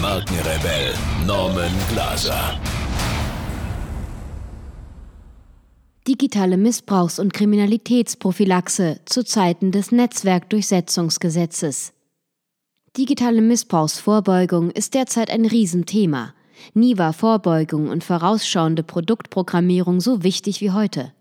Markenrebell Norman Glaser. Digitale Missbrauchs- und Kriminalitätsprophylaxe zu Zeiten des Netzwerkdurchsetzungsgesetzes. Digitale Missbrauchsvorbeugung ist derzeit ein Riesenthema. Nie war Vorbeugung und vorausschauende Produktprogrammierung so wichtig wie heute.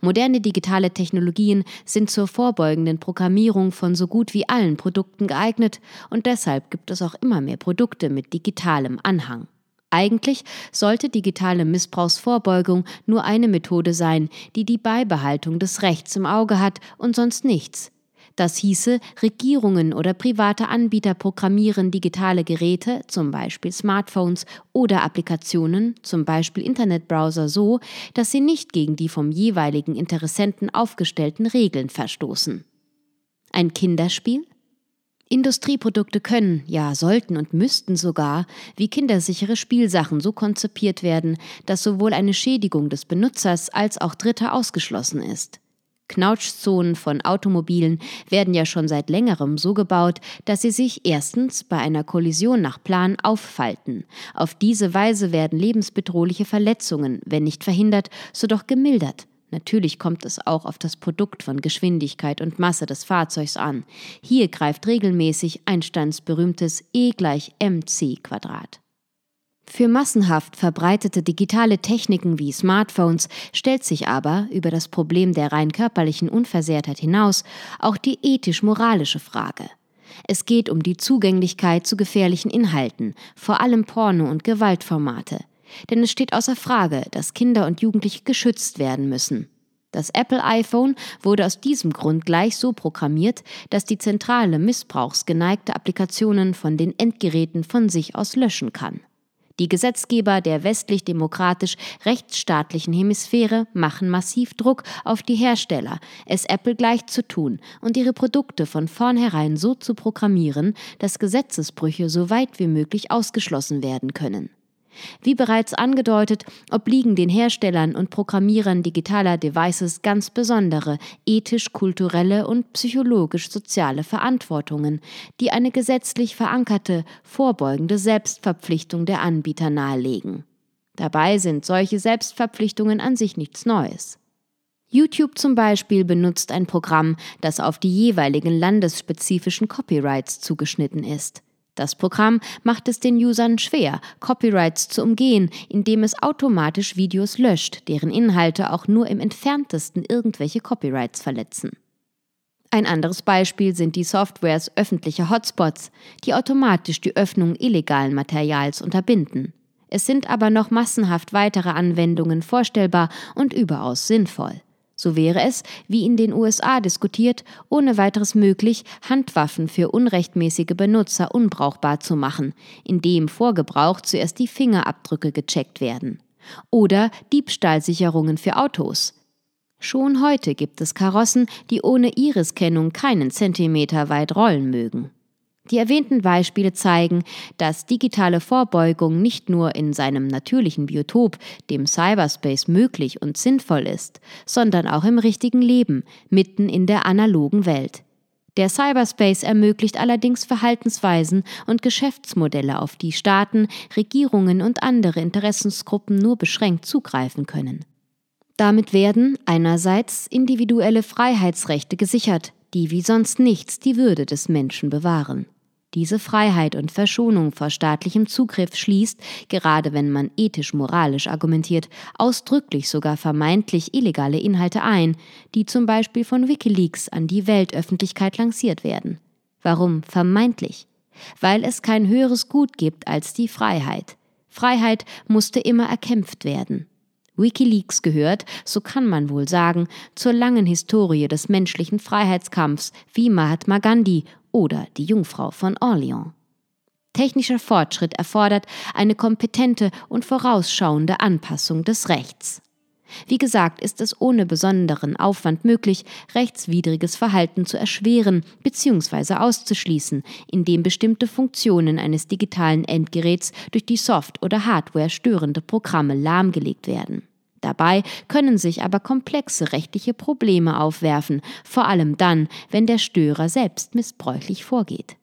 Moderne digitale Technologien sind zur vorbeugenden Programmierung von so gut wie allen Produkten geeignet und deshalb gibt es auch immer mehr Produkte mit digitalem Anhang. Eigentlich sollte digitale Missbrauchsvorbeugung nur eine Methode sein, die die Beibehaltung des Rechts im Auge hat und sonst nichts. Das hieße, Regierungen oder private Anbieter programmieren digitale Geräte, zum Beispiel Smartphones oder Applikationen, zum Beispiel Internetbrowser so, dass sie nicht gegen die vom jeweiligen Interessenten aufgestellten Regeln verstoßen. Ein Kinderspiel? Industrieprodukte können, ja sollten und müssten sogar, wie kindersichere Spielsachen so konzipiert werden, dass sowohl eine Schädigung des Benutzers als auch Dritter ausgeschlossen ist. Knautschzonen von Automobilen werden ja schon seit längerem so gebaut, dass sie sich erstens bei einer Kollision nach Plan auffalten. Auf diese Weise werden lebensbedrohliche Verletzungen, wenn nicht verhindert, so doch gemildert. Natürlich kommt es auch auf das Produkt von Geschwindigkeit und Masse des Fahrzeugs an. Hier greift regelmäßig Einsteins berühmtes E gleich mc Quadrat. Für massenhaft verbreitete digitale Techniken wie Smartphones stellt sich aber über das Problem der rein körperlichen Unversehrtheit hinaus auch die ethisch-moralische Frage. Es geht um die Zugänglichkeit zu gefährlichen Inhalten, vor allem Porno- und Gewaltformate. Denn es steht außer Frage, dass Kinder und Jugendliche geschützt werden müssen. Das Apple iPhone wurde aus diesem Grund gleich so programmiert, dass die Zentrale missbrauchsgeneigte Applikationen von den Endgeräten von sich aus löschen kann. Die Gesetzgeber der westlich-demokratisch-rechtsstaatlichen Hemisphäre machen massiv Druck auf die Hersteller, es Apple gleich zu tun und ihre Produkte von vornherein so zu programmieren, dass Gesetzesbrüche so weit wie möglich ausgeschlossen werden können. Wie bereits angedeutet, obliegen den Herstellern und Programmierern digitaler Devices ganz besondere ethisch-kulturelle und psychologisch-soziale Verantwortungen, die eine gesetzlich verankerte, vorbeugende Selbstverpflichtung der Anbieter nahelegen. Dabei sind solche Selbstverpflichtungen an sich nichts Neues. YouTube zum Beispiel benutzt ein Programm, das auf die jeweiligen landesspezifischen Copyrights zugeschnitten ist. Das Programm macht es den Usern schwer, Copyrights zu umgehen, indem es automatisch Videos löscht, deren Inhalte auch nur im entferntesten irgendwelche Copyrights verletzen. Ein anderes Beispiel sind die Softwares öffentlicher Hotspots, die automatisch die Öffnung illegalen Materials unterbinden. Es sind aber noch massenhaft weitere Anwendungen vorstellbar und überaus sinnvoll. So wäre es, wie in den USA diskutiert, ohne weiteres möglich, Handwaffen für unrechtmäßige Benutzer unbrauchbar zu machen, indem vor Gebrauch zuerst die Fingerabdrücke gecheckt werden. Oder Diebstahlsicherungen für Autos. Schon heute gibt es Karossen, die ohne Iriskennung keinen Zentimeter weit rollen mögen. Die erwähnten Beispiele zeigen, dass digitale Vorbeugung nicht nur in seinem natürlichen Biotop, dem Cyberspace, möglich und sinnvoll ist, sondern auch im richtigen Leben, mitten in der analogen Welt. Der Cyberspace ermöglicht allerdings Verhaltensweisen und Geschäftsmodelle, auf die Staaten, Regierungen und andere Interessensgruppen nur beschränkt zugreifen können. Damit werden einerseits individuelle Freiheitsrechte gesichert, die wie sonst nichts die Würde des Menschen bewahren. Diese Freiheit und Verschonung vor staatlichem Zugriff schließt, gerade wenn man ethisch-moralisch argumentiert, ausdrücklich sogar vermeintlich illegale Inhalte ein, die zum Beispiel von Wikileaks an die Weltöffentlichkeit lanciert werden. Warum vermeintlich? Weil es kein höheres Gut gibt als die Freiheit. Freiheit musste immer erkämpft werden. Wikileaks gehört, so kann man wohl sagen, zur langen Historie des menschlichen Freiheitskampfs wie Mahatma Gandhi oder die Jungfrau von Orleans. Technischer Fortschritt erfordert eine kompetente und vorausschauende Anpassung des Rechts. Wie gesagt, ist es ohne besonderen Aufwand möglich, rechtswidriges Verhalten zu erschweren bzw. auszuschließen, indem bestimmte Funktionen eines digitalen Endgeräts durch die Soft- oder Hardware störende Programme lahmgelegt werden. Dabei können sich aber komplexe rechtliche Probleme aufwerfen, vor allem dann, wenn der Störer selbst missbräuchlich vorgeht.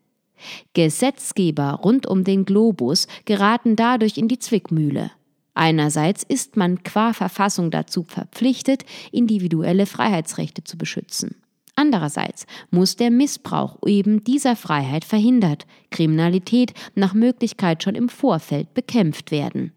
Gesetzgeber rund um den Globus geraten dadurch in die Zwickmühle. Einerseits ist man qua Verfassung dazu verpflichtet, individuelle Freiheitsrechte zu beschützen. Andererseits muss der Missbrauch eben dieser Freiheit verhindert, Kriminalität nach Möglichkeit schon im Vorfeld bekämpft werden.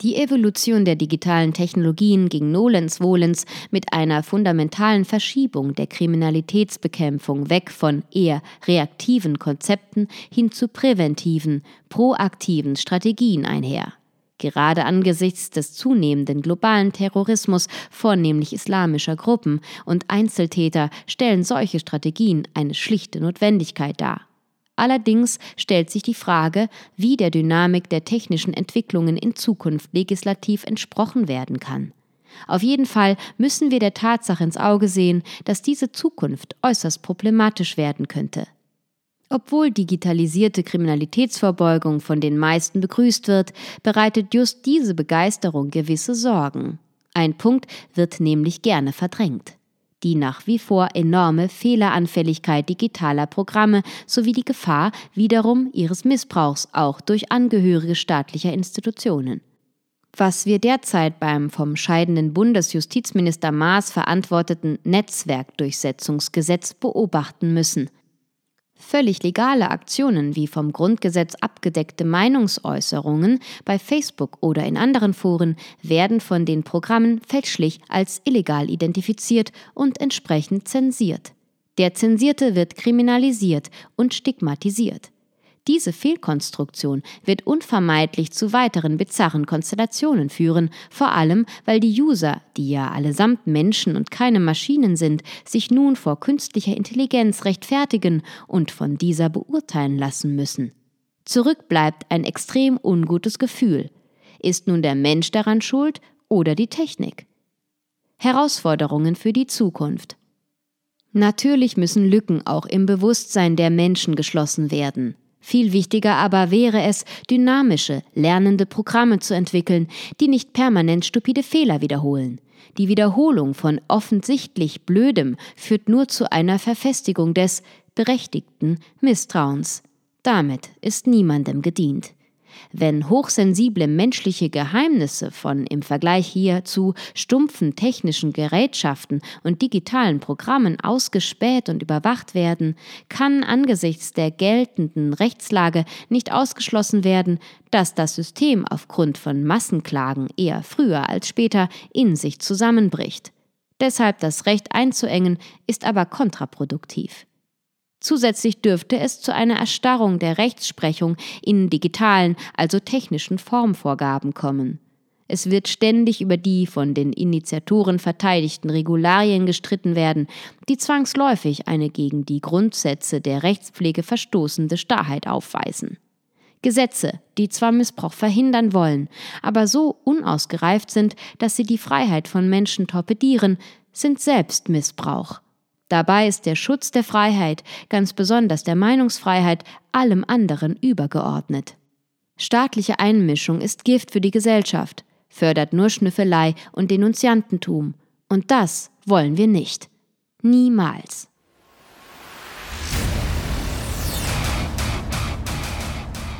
Die Evolution der digitalen Technologien ging nolens volens mit einer fundamentalen Verschiebung der Kriminalitätsbekämpfung weg von eher reaktiven Konzepten hin zu präventiven, proaktiven Strategien einher. Gerade angesichts des zunehmenden globalen Terrorismus vornehmlich islamischer Gruppen und Einzeltäter stellen solche Strategien eine schlichte Notwendigkeit dar. Allerdings stellt sich die Frage, wie der Dynamik der technischen Entwicklungen in Zukunft legislativ entsprochen werden kann. Auf jeden Fall müssen wir der Tatsache ins Auge sehen, dass diese Zukunft äußerst problematisch werden könnte. Obwohl digitalisierte Kriminalitätsvorbeugung von den meisten begrüßt wird, bereitet just diese Begeisterung gewisse Sorgen. Ein Punkt wird nämlich gerne verdrängt die nach wie vor enorme Fehleranfälligkeit digitaler Programme sowie die Gefahr wiederum ihres Missbrauchs auch durch Angehörige staatlicher Institutionen. Was wir derzeit beim vom scheidenden Bundesjustizminister Maas verantworteten Netzwerkdurchsetzungsgesetz beobachten müssen, Völlig legale Aktionen wie vom Grundgesetz abgedeckte Meinungsäußerungen bei Facebook oder in anderen Foren werden von den Programmen fälschlich als illegal identifiziert und entsprechend zensiert. Der Zensierte wird kriminalisiert und stigmatisiert. Diese Fehlkonstruktion wird unvermeidlich zu weiteren bizarren Konstellationen führen, vor allem weil die User, die ja allesamt Menschen und keine Maschinen sind, sich nun vor künstlicher Intelligenz rechtfertigen und von dieser beurteilen lassen müssen. Zurück bleibt ein extrem ungutes Gefühl. Ist nun der Mensch daran schuld oder die Technik? Herausforderungen für die Zukunft. Natürlich müssen Lücken auch im Bewusstsein der Menschen geschlossen werden. Viel wichtiger aber wäre es, dynamische, lernende Programme zu entwickeln, die nicht permanent stupide Fehler wiederholen. Die Wiederholung von offensichtlich Blödem führt nur zu einer Verfestigung des berechtigten Misstrauens. Damit ist niemandem gedient. Wenn hochsensible menschliche Geheimnisse von im Vergleich hierzu stumpfen technischen Gerätschaften und digitalen Programmen ausgespäht und überwacht werden, kann angesichts der geltenden Rechtslage nicht ausgeschlossen werden, dass das System aufgrund von Massenklagen eher früher als später in sich zusammenbricht. Deshalb das Recht einzuengen, ist aber kontraproduktiv. Zusätzlich dürfte es zu einer Erstarrung der Rechtsprechung in digitalen, also technischen Formvorgaben kommen. Es wird ständig über die von den Initiatoren verteidigten Regularien gestritten werden, die zwangsläufig eine gegen die Grundsätze der Rechtspflege verstoßende Starrheit aufweisen. Gesetze, die zwar Missbrauch verhindern wollen, aber so unausgereift sind, dass sie die Freiheit von Menschen torpedieren, sind selbst Missbrauch. Dabei ist der Schutz der Freiheit, ganz besonders der Meinungsfreiheit, allem anderen übergeordnet. Staatliche Einmischung ist Gift für die Gesellschaft, fördert nur Schnüffelei und Denunziantentum. Und das wollen wir nicht. Niemals.